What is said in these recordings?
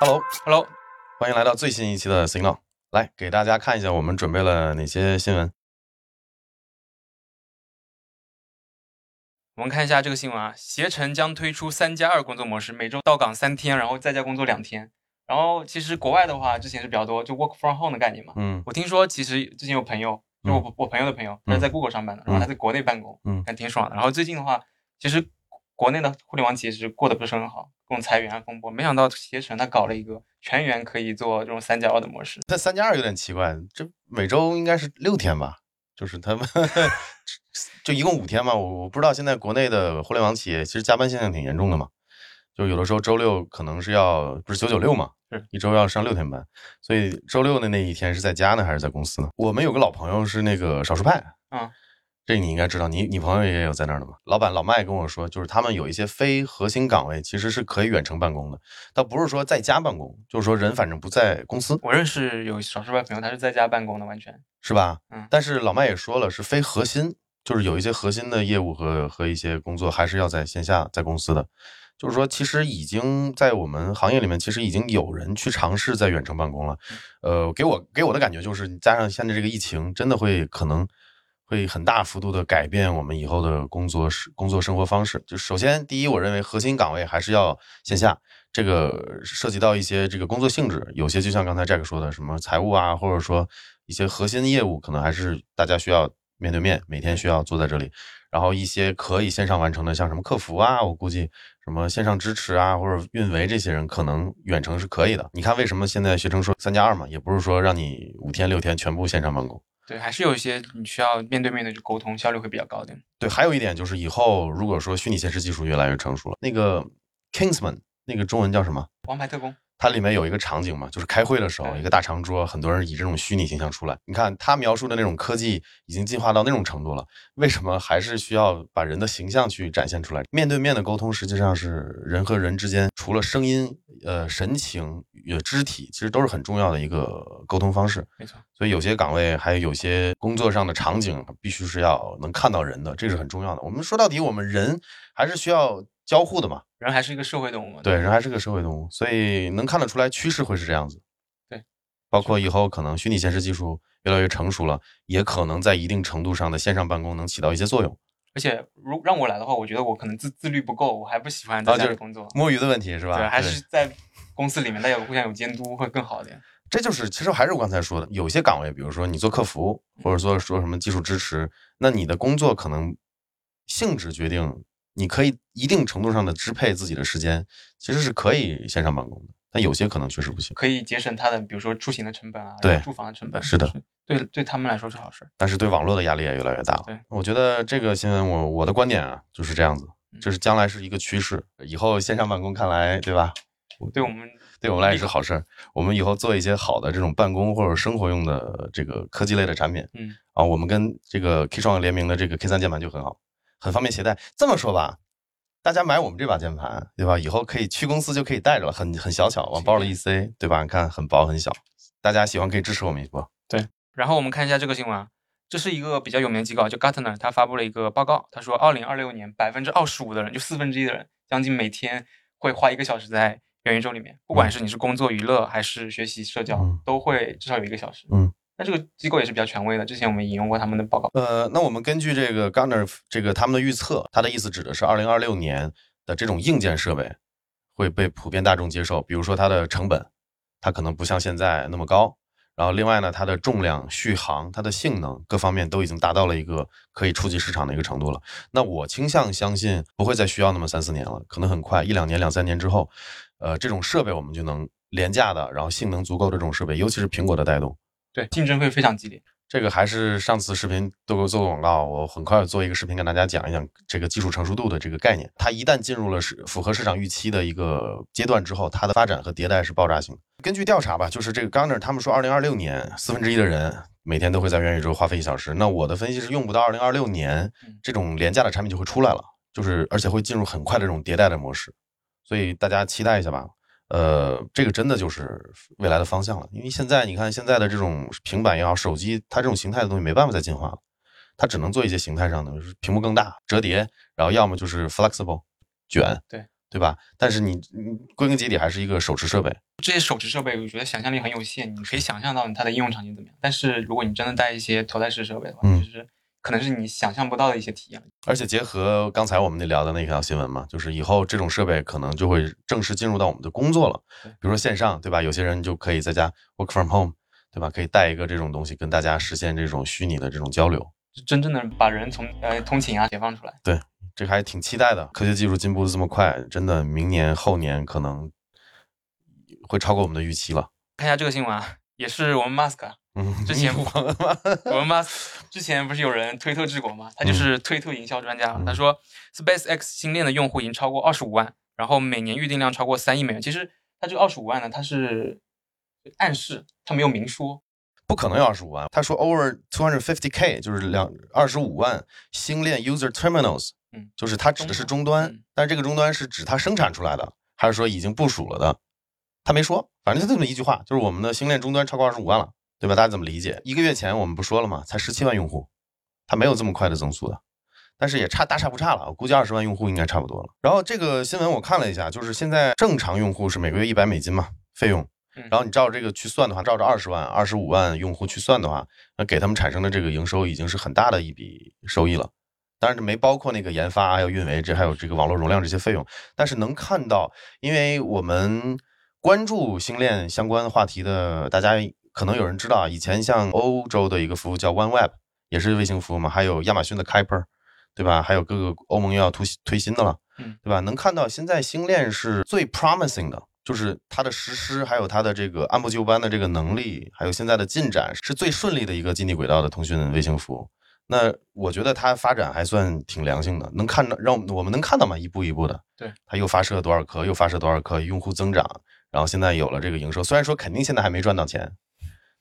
Hello，Hello，欢迎来到最新一期的 Signal，来给大家看一下我们准备了哪些新闻。我们看一下这个新闻啊，携程将推出三加二工作模式，每周到岗三天，然后在家工作两天。然后其实国外的话，之前是比较多，就 work from home 的概念嘛。嗯，我听说其实之前有朋友，就我我朋友的朋友，他是在 Google 上班的，然后他在国内办公，嗯，还挺爽的。然后最近的话，其实国内的互联网企业是过得不是很好，各种裁员啊风波。没想到携程他搞了一个全员可以做这种三加二的模式。但三加二有点奇怪，这每周应该是六天吧？就是他们 就一共五天嘛，我我不知道现在国内的互联网企业其实加班现象挺严重的嘛，就有的时候周六可能是要不是九九六嘛，是一周要上六天班，所以周六的那一天是在家呢还是在公司呢？我们有个老朋友是那个少数派，嗯。这你应该知道，你你朋友也有在那儿的吗？老板老麦跟我说，就是他们有一些非核心岗位其实是可以远程办公的，倒不是说在家办公，就是说人反正不在公司。我认识有少数派朋友，他是在家办公的，完全是吧？嗯。但是老麦也说了，是非核心，就是有一些核心的业务和和一些工作还是要在线下在公司的。就是说，其实已经在我们行业里面，其实已经有人去尝试在远程办公了。呃，给我给我的感觉就是，加上现在这个疫情，真的会可能。会很大幅度的改变我们以后的工作是工作生活方式。就首先，第一，我认为核心岗位还是要线下。这个涉及到一些这个工作性质，有些就像刚才 Jack 说的，什么财务啊，或者说一些核心业务，可能还是大家需要面对面，每天需要坐在这里。然后一些可以线上完成的，像什么客服啊，我估计什么线上支持啊，或者运维这些人，可能远程是可以的。你看，为什么现在学成说三加二嘛，也不是说让你五天六天全部线上办公。对，还是有一些你需要面对面的去沟通，效率会比较高点。对，还有一点就是以后如果说虚拟现实技术越来越成熟了，那个 Kingsman 那个中文叫什么？王牌特工。它里面有一个场景嘛，就是开会的时候，一个大长桌，很多人以这种虚拟形象出来。你看他描述的那种科技已经进化到那种程度了，为什么还是需要把人的形象去展现出来？面对面的沟通实际上是人和人之间，除了声音、呃神情、呃肢体，其实都是很重要的一个沟通方式。没错，所以有些岗位还有有些工作上的场景，必须是要能看到人的，这是很重要的。我们说到底，我们人还是需要。交互的嘛，人还是一个社会动物嘛。对，人还是个社会动物，所以能看得出来趋势会是这样子。对，包括以后可能虚拟现实技术越来越成熟了，也可能在一定程度上的线上办公能起到一些作用。而且，如让我来的话，我觉得我可能自自律不够，我还不喜欢在家里工作。摸鱼的问题是吧？对，还是在公司里面，大家互相有监督会更好点。这就是其实还是我刚才说的，有些岗位，比如说你做客服，或者说说什么技术支持，那你的工作可能性质决定。你可以一定程度上的支配自己的时间，其实是可以线上办公的，但有些可能确实不行。可以节省他的，比如说出行的成本啊，对，住房的成本。是的，对，对他们来说是好事。但是对网络的压力也越来越大了。对，我觉得这个新闻，我我的观点啊就是这样子，就是将来是一个趋势，以后线上办公看来，对吧？对我们，对我们来也是好事儿。我们以后做一些好的这种办公或者生活用的这个科技类的产品，嗯，啊，我们跟这个 K 创联名的这个 K 三键盘就很好，很方便携带。这么说吧。大家买我们这把键盘，对吧？以后可以去公司就可以带着了，很很小巧，往包里一塞，对吧？你看很薄很小，大家喜欢可以支持我们一波。对，然后我们看一下这个新闻啊，这是一个比较有名的机构，就 Gartner，他发布了一个报告，他说，二零二六年百分之二十五的人，就四分之一的人，将近每天会花一个小时在元宇宙里面，不管是你是工作娱乐还是学习社交，都会至少有一个小时。嗯。那这个机构也是比较权威的，之前我们引用过他们的报告。呃，那我们根据这个 Gartner 这个他们的预测，他的意思指的是二零二六年的这种硬件设备会被普遍大众接受，比如说它的成本，它可能不像现在那么高。然后另外呢，它的重量、续航、它的性能各方面都已经达到了一个可以触及市场的一个程度了。那我倾向相信不会再需要那么三四年了，可能很快一两年、两三年之后，呃，这种设备我们就能廉价的，然后性能足够的这种设备，尤其是苹果的带动。对，竞争会非常激烈。这个还是上次视频都给我做广告，我很快做一个视频跟大家讲一讲这个技术成熟度的这个概念。它一旦进入了是符合市场预期的一个阶段之后，它的发展和迭代是爆炸性的。根据调查吧，就是这个 Gartner 他们说，二零二六年四分之一的人每天都会在元宇宙花费一小时。那我的分析是，用不到二零二六年，这种廉价的产品就会出来了，就是而且会进入很快的这种迭代的模式。所以大家期待一下吧。呃，这个真的就是未来的方向了，因为现在你看现在的这种平板也好，手机它这种形态的东西没办法再进化了，它只能做一些形态上的，就是屏幕更大、折叠，然后要么就是 flexible 卷，对，对吧？但是你你归根结底还是一个手持设备。这些手持设备，我觉得想象力很有限，你可以想象到它的应用场景怎么样。但是如果你真的带一些头戴式设备的话，嗯就是可能是你想象不到的一些体验。而且结合刚才我们那聊的那条新闻嘛，就是以后这种设备可能就会正式进入到我们的工作了。比如说线上，对吧？有些人就可以在家 work from home，对吧？可以带一个这种东西，跟大家实现这种虚拟的这种交流。真正的把人从呃通勤啊解放出来。对这个还挺期待的。科学技术进步的这么快，真的明年后年可能会超过我们的预期了。看一下这个新闻啊，也是我们 Musk 啊嗯，之前你忘了吗？我们 Musk 之前不是有人推特治国吗？他就是推特营销专家。嗯他说，SpaceX 星链的用户已经超过二十五万，然后每年预订量超过三亿美元。其实他这个二十五万呢，他是暗示，他没有明说。不可能有二十五万。他说 over two hundred fifty k，就是两二十五万星链 user terminals，嗯，就是它指的是终端，嗯但是这个终端是指它生产出来的，还是说已经部署了的？他没说，反正就这么一句话，就是我们的星链终端超过二十五万了，对吧？大家怎么理解？一个月前我们不说了吗？才十七万用户，它没有这么快的增速的。但是也差大差不差了，我估计二十万用户应该差不多了。然后这个新闻我看了一下，就是现在正常用户是每个月一百美金嘛费用，嗯然后你照着这个去算的话，照着二十万、二十五万用户去算的话，那给他们产生的这个营收已经是很大的一笔收益了。当然，这没包括那个研发还有运维，这还有这个网络容量这些费用。但是能看到，因为我们关注星链相关话题的，大家可能有人知道啊，以前像欧洲的一个服务叫 OneWeb，也是卫星服务嘛，还有亚马逊的 Kuiper，对吧？还有各个欧盟又要推推新的了，嗯，对吧？能看到现在星链是最 promising 的，就是它的实施，还有它的这个按部就班的这个能力，还有现在的进展是最顺利的一个近地轨道的通讯卫星服务。那我觉得它发展还算挺良性的，能看到让我们能看到嘛，一步一步的。对，它又发射多少颗，又发射多少颗，用户增长，然后现在有了这个营收，虽然说肯定现在还没赚到钱，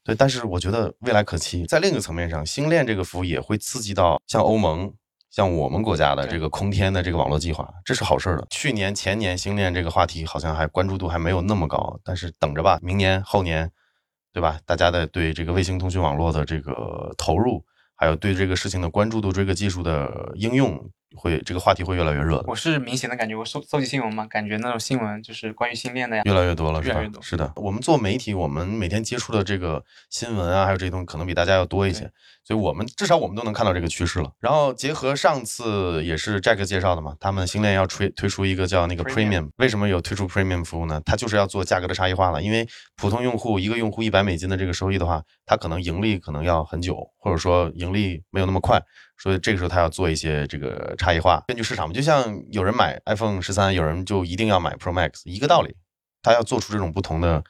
对，但是我觉得未来可期。在另一个层面上，星链这个服务也会刺激到像欧盟。像我们国家的这个空天的这个网络计划，这是好事儿的。去年、前年星链这个话题好像还关注度还没有那么高，但是等着吧，明年、后年，对吧？大家的对这个卫星通讯网络的这个投入，还有对这个事情的关注度、这个技术的应用，会这个话题会越来越热的，我是明显的感觉，我搜搜集新闻嘛，感觉那种新闻就是关于星链的呀，越来越多了，是吧越来越？多是的，我们做媒体，我们每天接触的这个新闻啊，还有这些东西，可能比大家要多一些，所以我们至少我们都能看到这个趋势了。然后结合上次也是 Jack 介绍的嘛，他们星链要推推出一个叫那个 Premium，为什么有推出 Premium 服务呢？它就是要做价格的差异化了，因为普通用户一个用户一百美金的这个收益的话，它可能盈利可能要很久，或者说盈利没有那么快，所以这个时候它要做一些这个差异化，根据市场嘛，就像有人买 iPhone 十三，有人就一定要买 Pro Max，一个道理。它要做出这种不同的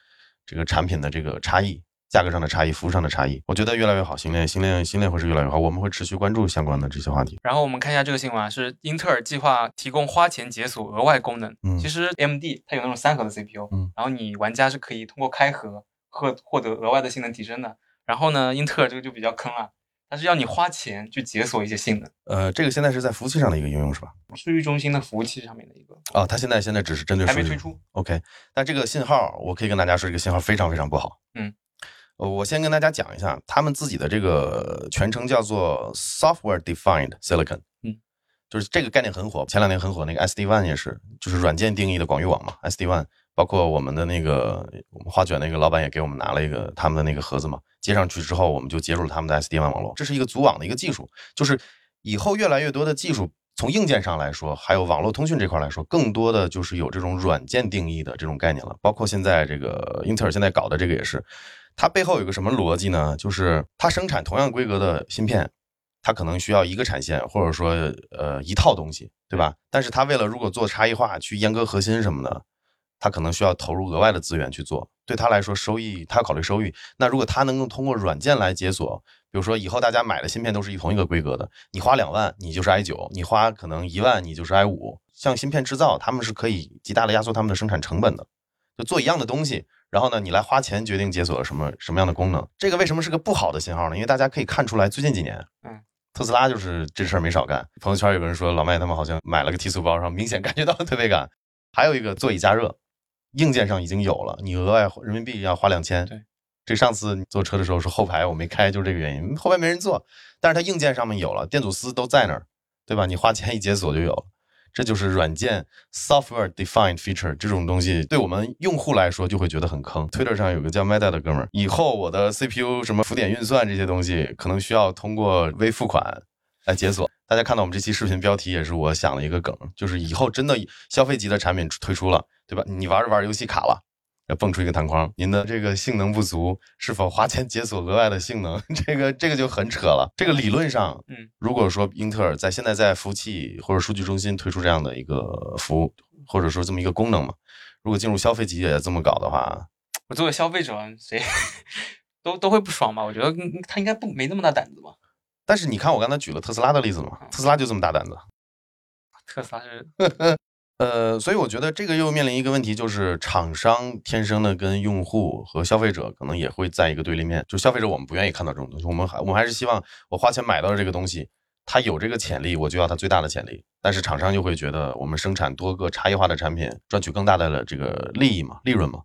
这个产品的这个差异，价格上的差异，服务上的差异，我觉得越来越好。新链，新链，新链会是越来越好，我们会持续关注相关的这些话题。然后我们看一下这个新闻啊，是英特尔计划提供花钱解锁额外功能。嗯其实 AMD 它有那种三核的 CPU，嗯然后你玩家是可以通过开盒获获得额外的性能提升的。然后呢，英特尔这个就比较坑啊，它是要你花钱去解锁一些性能，呃，这个现在是在服务器上的一个应用是吧？数据中心的服务器上面的一个，啊，它现在现在只是针对数据还没推出。OK，但这个信号我可以跟大家说，这个信号非常非常不好。嗯，呃，我先跟大家讲一下，他们自己的这个全称叫做 Software Defined Silicon。嗯，就是这个概念很火，前两年很火，那个 SD One 也是，就是软件定义的广域网嘛。SD WAN 包括我们的那个我们花卷那个老板也给我们拿了一个他们的那个盒子嘛，接上去之后，我们就接入了他们的 SD WAN 网络。这是一个组网的一个技术，就是以后越来越多的技术。从硬件上来说，还有网络通讯这块来说，更多的就是有这种软件定义的这种概念了。包括现在这个英特尔现在搞的这个也是，它背后有个什么逻辑呢？就是它生产同样规格的芯片，它可能需要一个产线，或者说呃一套东西，对吧？但是它为了如果做差异化，去阉割核心什么的，它可能需要投入额外的资源去做。对他来说，收益他要考虑收益。那如果他能够通过软件来解锁，比如说以后大家买的芯片都是一同一个规格的，你花两万你就是 i 九，你花可能一万你就是 i 五。像芯片制造，他们是可以极大的压缩他们的生产成本的，就做一样的东西，然后呢，你来花钱决定解锁什么什么样的功能。这个为什么是个不好的信号呢？因为大家可以看出来，最近几年，嗯，特斯拉就是这事儿没少干。朋友圈有个人说，老麦他们好像买了个提速包，然后明显感觉到特别感。还有一个座椅加热，硬件上已经有了，你额外人民币要花两千。对，这上次你坐车的时候是后排我没开，就是这个原因，后排没人坐。但是它硬件上面有了，电阻丝都在那儿，对吧？你花钱一解锁就有了。这就是软件 software defined feature 这种东西，对我们用户来说就会觉得很坑。Twitter 上有个叫 Meta 的哥们儿，以后我的 CPU 什么浮点运算这些东西，可能需要通过微付款来解锁。大家看到我们这期视频标题也是我想了一个梗，就是以后真的消费级的产品推出了，对吧？你玩着玩游戏卡了。要蹦出一个弹框，您的这个性能不足，是否花钱解锁额外的性能？这个这个就很扯了。这个理论上，嗯，如果说英特尔在现在在服务器或者数据中心推出这样的一个服务，或者说这么一个功能嘛，如果进入消费级也这么搞的话，我作为消费者，谁 都都会不爽吧？我觉得他应该不没那么大胆子吧。但是你看我刚才举了特斯拉的例子嘛，特斯拉就这么大胆子。特斯拉是。呃，所以我觉得这个又面临一个问题，就是厂商天生的跟用户和消费者可能也会在一个对立面。就消费者我们不愿意看到这种东西，我们还我们还是希望我花钱买到的这个东西，它有这个潜力，我就要它最大的潜力。但是厂商又会觉得我们生产多个差异化的产品，赚取更大的这个利益嘛，利润嘛。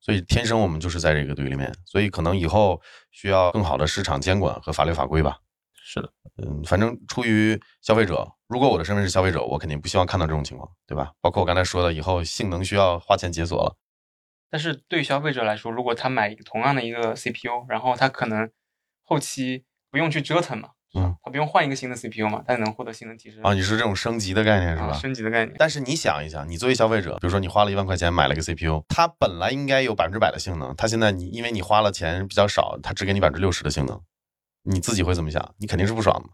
所以天生我们就是在这个对立面，所以可能以后需要更好的市场监管和法律法规吧。是的，嗯，反正出于消费者，如果我的身份是消费者，我肯定不希望看到这种情况，对吧？包括我刚才说的，以后性能需要花钱解锁了。但是对于消费者来说，如果他买同样的一个 CPU，然后他可能后期不用去折腾嘛，嗯，他不用换一个新的 CPU 嘛，他能获得性能提升啊。你是这种升级的概念是吧？升级的概念。但是你想一想，你作为消费者，比如说你花了一万块钱买了个 CPU，它本来应该有百分之百的性能，它现在你因为你花了钱比较少，它只给你百分之六十的性能，你自己会怎么想？你肯定是不爽的。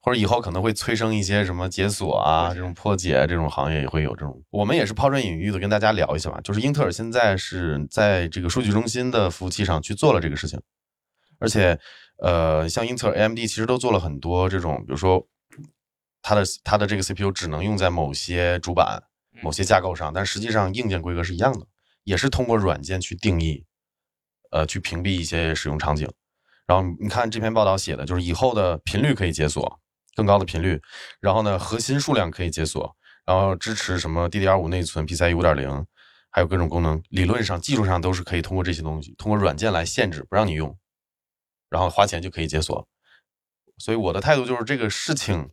或者以后可能会催生一些什么解锁啊，这种破解这种行业也会有这种。我们也是抛砖引玉的跟大家聊一下吧。就是英特尔现在是在这个数据中心的服务器上去做了这个事情，而且呃，像英特尔、AMD 其实都做了很多这种，比如说它的它的这个 CPU 只能用在某些主板、某些架构上，但实际上硬件规格是一样的，也是通过软件去定义，呃，去屏蔽一些使用场景。然后你看这篇报道写的就是以后的频率可以解锁。更高的频率，然后呢，核心数量可以解锁，然后支持什么 DDR5 内存、PCIe 5.0，还有各种功能，理论上、技术上都是可以通过这些东西，通过软件来限制不让你用，然后花钱就可以解锁。所以我的态度就是，这个事情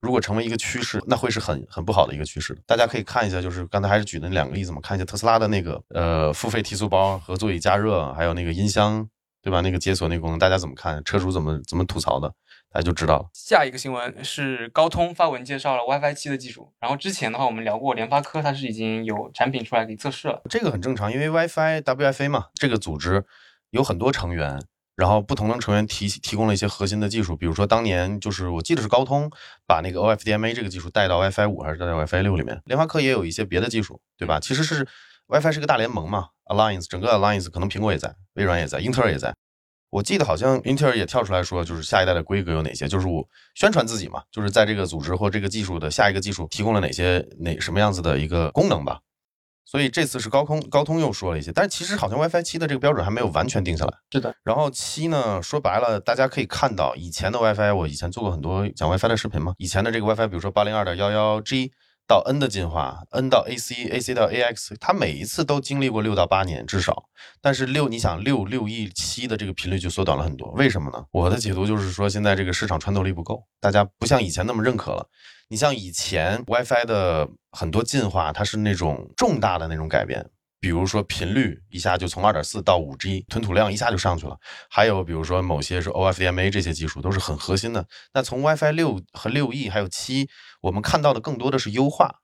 如果成为一个趋势，那会是很很不好的一个趋势。大家可以看一下，就是刚才还是举的那两个例子嘛，看一下特斯拉的那个呃付费提速包和座椅加热，还有那个音箱，对吧？那个解锁那个功能，大家怎么看？车主怎么怎么吐槽的？大家就知道了。下一个新闻是高通发文介绍了 WiFi 七的技术。然后之前的话，我们聊过联发科，它是已经有产品出来给测试了。这个很正常，因为 WiFi WFA 嘛，这个组织有很多成员，然后不同的成员提提供了一些核心的技术。比如说当年就是我记得是高通把那个 OFDMA 这个技术带到 WiFi 五还是带到 WiFi 六里面。联发科也有一些别的技术，对吧？其实是 WiFi 是个大联盟嘛，Alliance 整个 Alliance 可能苹果也在，微软也在，英特尔也在。我记得好像英特尔也跳出来说，就是下一代的规格有哪些，就是我宣传自己嘛，就是在这个组织或这个技术的下一个技术提供了哪些哪什么样子的一个功能吧。所以这次是高通高通又说了一些，但是其实好像 WiFi 七的这个标准还没有完全定下来。是的。然后七呢，说白了，大家可以看到以前的 WiFi，我以前做过很多讲 WiFi 的视频嘛，以前的这个 WiFi，比如说八零二点幺幺 G。到 N 的进化，N 到 AC，AC 到 AX，它每一次都经历过六到八年至少。但是六，你想六六 E 七的这个频率就缩短了很多，为什么呢？我的解读就是说，现在这个市场穿透力不够，大家不像以前那么认可了。你像以前 WiFi 的很多进化，它是那种重大的那种改变。比如说频率一下就从二点四到五 G，吞吐量一下就上去了。还有比如说某些是 OFDMA 这些技术都是很核心的。那从 WiFi 六和六 E 还有七，我们看到的更多的是优化，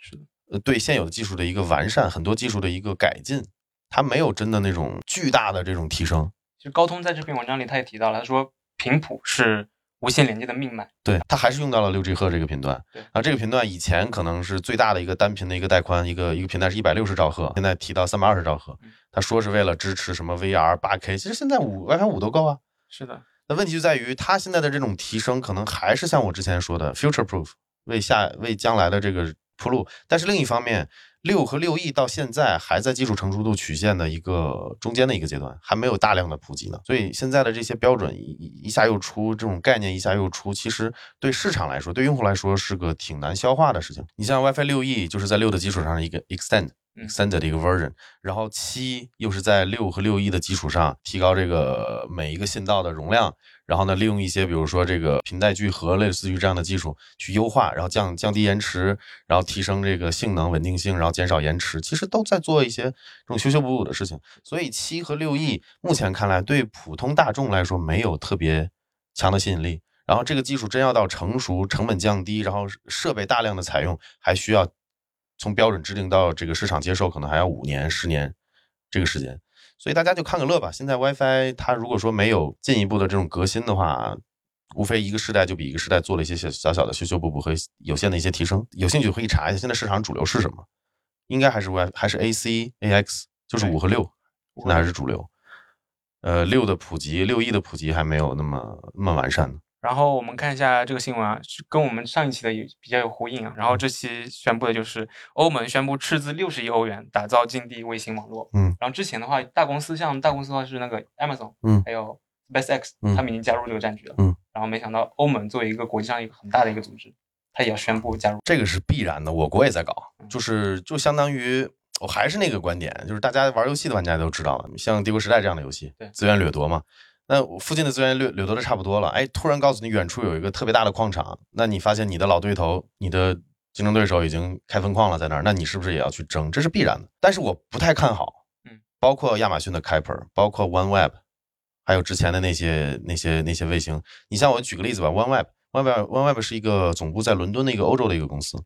是的，呃，对现有的技术的一个完善，很多技术的一个改进，它没有真的那种巨大的这种提升。其实高通在这篇文章里他也提到了，他说频谱是。无线连接的命脉，对它还是用到了六 G 赫这个频段。对啊，这个频段以前可能是最大的一个单频的一个带宽，一个一个频段是一百六十兆赫，现在提到三百二十兆赫。他说是为了支持什么 VR 八 K，其实现在五 WiFi 五都够啊。是的，那问题就在于它现在的这种提升，可能还是像我之前说的 future proof，为下为将来的这个铺路。但是另一方面，六和六 E 到现在还在技术成熟度曲线的一个中间的一个阶段，还没有大量的普及呢。所以现在的这些标准一一下又出，这种概念一下又出，其实对市场来说，对用户来说是个挺难消化的事情。你像 WiFi 六 E 就是在六的基础上一个 extend，三的一个 version，然后七又是在六和六 E 的基础上提高这个每一个信道的容量，然后呢，利用一些比如说这个频带聚合类似于这样的技术去优化，然后降降低延迟，然后提升这个性能稳定性，然后减少延迟，其实都在做一些这种修修补补的事情。所以七和六 E 目前看来对普通大众来说没有特别强的吸引力。然后这个技术真要到成熟、成本降低，然后设备大量的采用，还需要从标准制定到这个市场接受，可能还要五年、十年这个时间。所以大家就看个乐吧。现在 WiFi 它如果说没有进一步的这种革新的话，无非一个时代就比一个时代做了一些小小小的修修补补和有限的一些提升。有兴趣可以查一下，现在市场主流是什么？应该还是 Wi 还是 AC、AX，就是五和六，现在还是主流。呃，六的普及，六 E 的普及还没有那么那么完善呢。然后我们看一下这个新闻啊，是跟我们上一期的也比较有呼应啊。然后这期宣布的就是欧盟宣布斥资六十亿欧元打造近地卫星网络。嗯。然后之前的话，大公司像大公司的话是那个 Amazon，嗯还有 SpaceX，嗯他们已经加入这个战局了。嗯。然后没想到欧盟作为一个国际上一个很大的一个组织，它也要宣布加入。这个是必然的，我国也在搞，就是就相当于我还是那个观点，就是大家玩游戏的玩家都知道了，像《帝国时代》这样的游戏对，资源掠夺嘛。那附近的资源掠掠夺的差不多了，哎，突然告诉你远处有一个特别大的矿场，那你发现你的老对头、你的竞争对手已经开分矿了，在那儿，那你是不是也要去争？这是必然的。但是我不太看好，嗯，包括亚马逊的 Kuiper，包括 OneWeb，还有之前的那些那些那些卫星。你像我举个例子吧，OneWeb。OneWeb OneWeb 是一个总部在伦敦的一个欧洲的一个公司，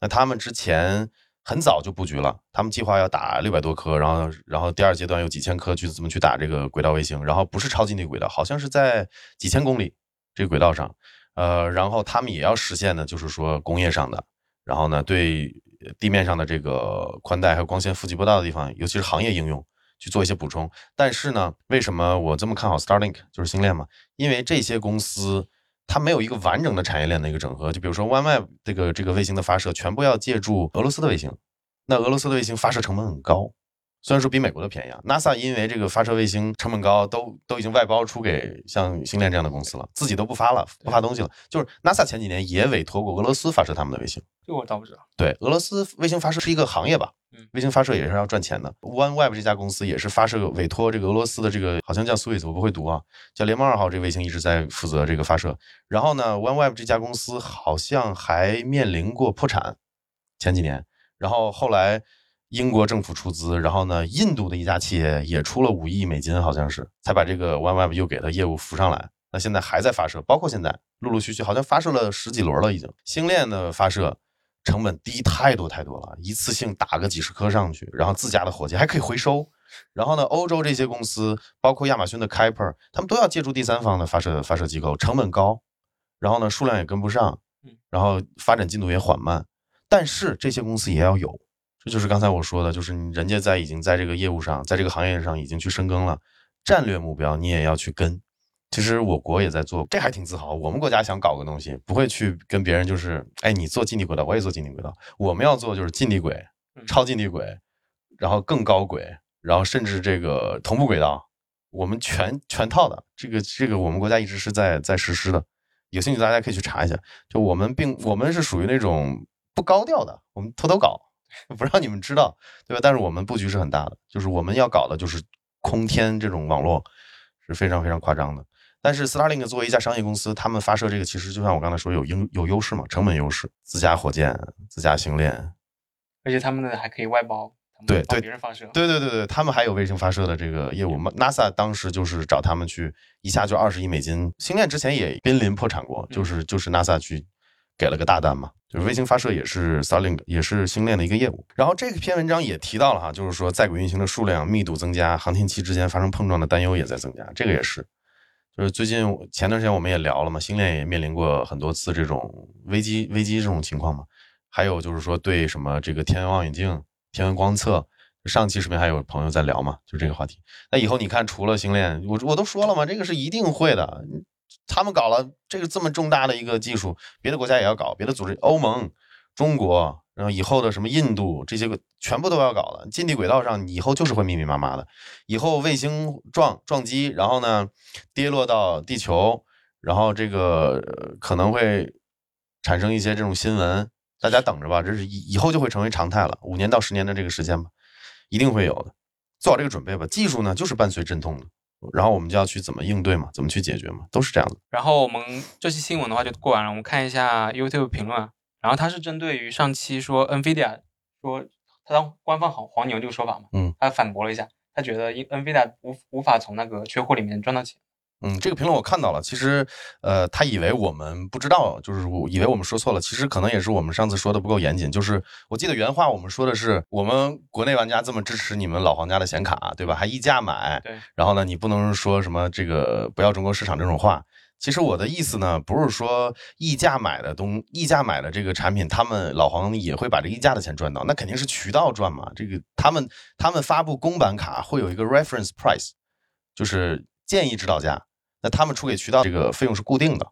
那他们之前很早就布局了，他们计划要打六百多颗，然后然后第二阶段有几千颗去怎么去打这个轨道卫星，然后不是超近地轨道，好像是在几千公里这个轨道上，呃，然后他们也要实现的就是说工业上的，然后呢对地面上的这个宽带还有光纤负极波道的地方，尤其是行业应用。去做一些补充，但是呢，为什么我这么看好 Starlink 就是星链嘛？因为这些公司它没有一个完整的产业链的一个整合。就比如说 OneWeb 这个这个卫星的发射，全部要借助俄罗斯的卫星，那俄罗斯的卫星发射成本很高，虽然说比美国的便宜啊。NASA 因为这个发射卫星成本高，都都已经外包出给像星链这样的公司了，自己都不发了，不发东西了。就是 NASA 前几年也委托过俄罗斯发射他们的卫星。这我倒不知道。对，俄罗斯卫星发射是一个行业吧？嗯，卫星发射也是要赚钱的。OneWeb 这家公司也是发射委托这个俄罗斯的这个，好像叫 Swiss，我不会读啊，叫联盟二号这个卫星一直在负责这个发射。然后呢，OneWeb 这家公司好像还面临过破产，前几年。然后后来英国政府出资，然后呢，印度的一家企业也出了五亿美金，好像是才把这个 OneWeb 又给它业务扶上来。那现在还在发射，包括现在陆陆续续好像发射了十几轮了，已经。星链的发射。成本低太多太多了，一次性打个几十颗上去，然后自家的火箭还可以回收。然后呢，欧洲这些公司，包括亚马逊的 Kuiper，他们都要借助第三方的发射发射机构，成本高，然后呢数量也跟不上，然后发展进度也缓慢。但是这些公司也要有，这就是刚才我说的，就是人家在已经在这个业务上，在这个行业上已经去深耕了，战略目标你也要去跟。其实我国也在做，这还挺自豪。我们国家想搞个东西，不会去跟别人就是，哎，你做近地轨道，我也做近地轨道。我们要做就是近地轨、超近地轨，然后更高轨，然后甚至这个同步轨道，我们全全套的。这个这个我们国家一直是在在实施的。有兴趣大家可以去查一下。就我们并我们是属于那种不高调的，我们偷偷搞，不让你们知道，对吧？但是我们布局是很大的，就是我们要搞的就是空天这种网络是非常非常夸张的。但是 Starlink 作为一家商业公司，他们发射这个其实就像我刚才说有优有优势嘛，成本优势，自家火箭、自家星链，而且他们的还可以外包，对对，别人发射，对对对对，他们还有卫星发射的这个业务嘛？NASA 当时就是找他们去，一下就二十亿美金。星链之前也濒临破产过，就是就是 NASA 去给了个大单嘛，就是卫星发射也是 Starlink 也是星链的一个业务。然后这篇文章也提到了哈，就是说在轨运行的数量密度增加，航天器之间发生碰撞的担忧也在增加，这个也是。就是最近前段时间我们也聊了嘛，星链也面临过很多次这种危机危机这种情况嘛。还有就是说对什么这个天文望远镜、天文观测，上期视频还有朋友在聊嘛，就这个话题。那以后你看，除了星链，我我都说了嘛，这个是一定会的。他们搞了这个这么重大的一个技术，别的国家也要搞，别的组织，欧盟、中国。然后以后的什么印度这些个全部都要搞了，近地轨道上以后就是会密密麻麻的，以后卫星撞撞击，然后呢跌落到地球，然后这个可能会产生一些这种新闻，大家等着吧，这是以以后就会成为常态了，五年到十年的这个时间吧，一定会有的，做好这个准备吧。技术呢，就是伴随阵痛的，然后我们就要去怎么应对嘛，怎么去解决嘛，都是这样的。然后我们这期新闻的话就过完了，我们看一下 YouTube 评论啊。然后他是针对于上期说 NVIDIA 说他当官方好黄牛这个说法嘛，嗯，他反驳了一下，他觉得 NVIDIA 无无法从那个缺货里面赚到钱。嗯，这个评论我看到了。其实，呃，他以为我们不知道，就是以为我们说错了。其实可能也是我们上次说的不够严谨。就是我记得原话我们说的是，我们国内玩家这么支持你们老黄家的显卡，对吧？还溢价买。对。然后呢，你不能说什么这个不要中国市场这种话。其实我的意思呢，不是说溢价买的东溢价买的这个产品，他们老黄也会把这溢价的钱赚到，那肯定是渠道赚嘛。这个他们他们发布公版卡会有一个 reference price，就是建议指导价。那他们出给渠道这个费用是固定的，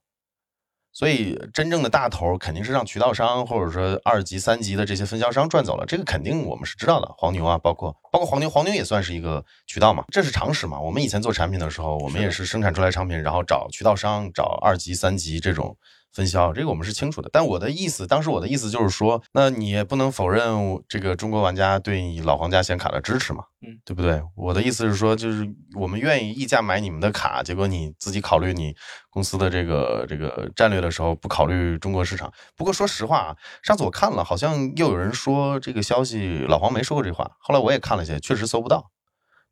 所以真正的大头肯定是让渠道商或者说二级、三级的这些分销商赚走了，这个肯定我们是知道的。黄牛啊，包括包括黄牛，黄牛也算是一个渠道嘛，这是常识嘛。我们以前做产品的时候，我们也是生产出来产品，然后找渠道商、找二级、三级这种。分销这个我们是清楚的，但我的意思，当时我的意思就是说，那你也不能否认这个中国玩家对你老黄家显卡的支持嘛，嗯，对不对？我的意思是说，就是我们愿意溢价买你们的卡，结果你自己考虑你公司的这个这个战略的时候，不考虑中国市场。不过说实话啊，上次我看了，好像又有人说这个消息老黄没说过这话，后来我也看了一些，确实搜不到，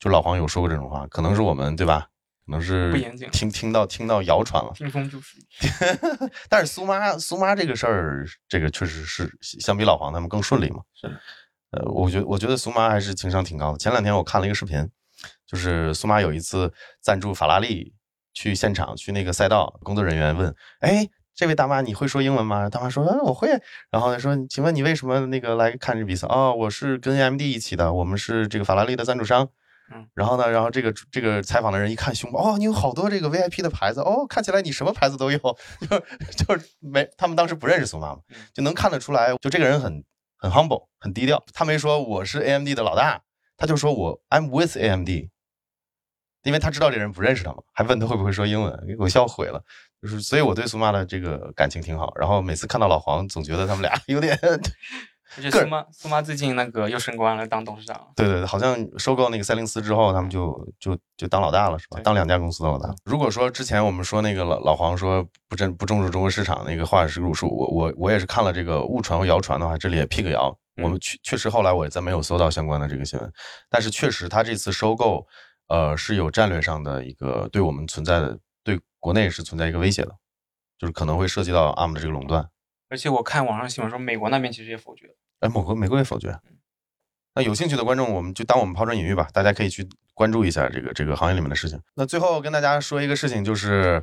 就老黄有说过这种话，可能是我们对吧？可能是不严谨听听到听到谣传了，听风就是。但是苏妈苏妈这个事儿，这个确实是相比老黄他们更顺利嘛。是。呃，我觉我觉得苏妈还是情商挺高的。前两天我看了一个视频，就是苏妈有一次赞助法拉利去现场去那个赛道，工作人员问：“哎，这位大妈你会说英文吗？”大妈说：“嗯，我会。”然后他说：“请问你为什么那个来看这比赛？”哦，我是跟 AMD 一起的，我们是这个法拉利的赞助商。嗯，然后呢？然后这个这个采访的人一看胸包，哦，你有好多这个 VIP 的牌子，哦，看起来你什么牌子都有，就就是没他们当时不认识苏妈妈，就能看得出来，就这个人很很 humble，很低调。他没说我是 AMD 的老大，他就说我 I'm with AMD，因为他知道这人不认识他嘛，还问他会不会说英文，给我笑毁了。就是所以我对苏妈的这个感情挺好。然后每次看到老黄，总觉得他们俩 有点。而且苏妈苏妈最近那个又升官了，当董事长。对对对，好像收购那个赛灵思之后，他们就就就当老大了，是吧？当两家公司的老大。如果说之前我们说那个老老黄说不真不重视中国市场那个话是入数，我我我也是看了这个误传和谣传的话，这里也辟个谣。我们确确实后来我也再没有搜到相关的这个新闻，但是确实他这次收购，呃，是有战略上的一个对我们存在的对国内是存在一个威胁的，就是可能会涉及到 ARM 的这个垄断。而且我看网上新闻说，美国那边其实也否决了。哎，美国美国也否决。那有兴趣的观众，我们就当我们抛砖引玉吧，大家可以去关注一下这个这个行业里面的事情。那最后跟大家说一个事情，就是，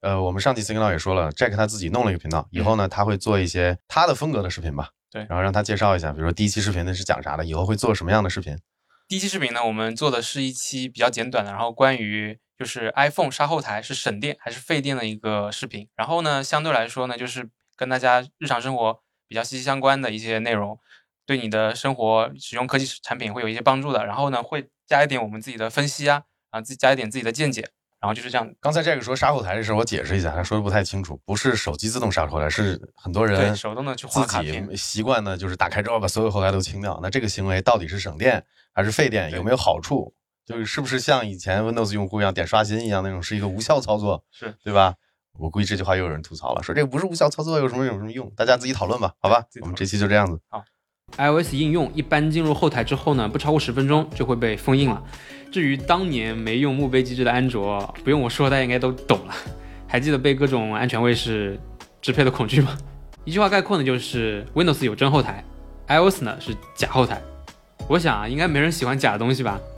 呃，我们上期频道也说了，Jack 他自己弄了一个频道，以后呢他会做一些他的风格的视频吧。对，然后让他介绍一下，比如说第一期视频那是讲啥的，以后会做什么样的视频。第一期视频呢，我们做的是一期比较简短的，然后关于就是 iPhone 杀后台是省电还是费电的一个视频。然后呢，相对来说呢，就是跟大家日常生活比较息息相关的一些内容。对你的生活使用科技产品会有一些帮助的，然后呢，会加一点我们自己的分析啊，啊，自己加一点自己的见解，然后就是这样。刚才这个说杀后台的事，我解释一下，他说的不太清楚，不是手机自动杀后台，是很多人手动的去划卡片，习惯呢就是打开之后把所有后台都清掉。那这个行为到底是省电还是费电？有没有好处？就是是不是像以前 Windows 用户一样点刷新一样那种是一个无效操作？是对吧？我估计这句话又有人吐槽了，说这个不是无效操作，有什么有什么用？大家自己讨论吧，好吧？我们这期就这样子。好。iOS 应用一般进入后台之后呢，不超过十分钟就会被封印了。至于当年没用墓碑机制的安卓，不用我说，大家应该都懂了。还记得被各种安全卫士支配的恐惧吗？一句话概括呢，就是 Windows 有真后台，iOS 呢是假后台。我想啊，应该没人喜欢假的东西吧。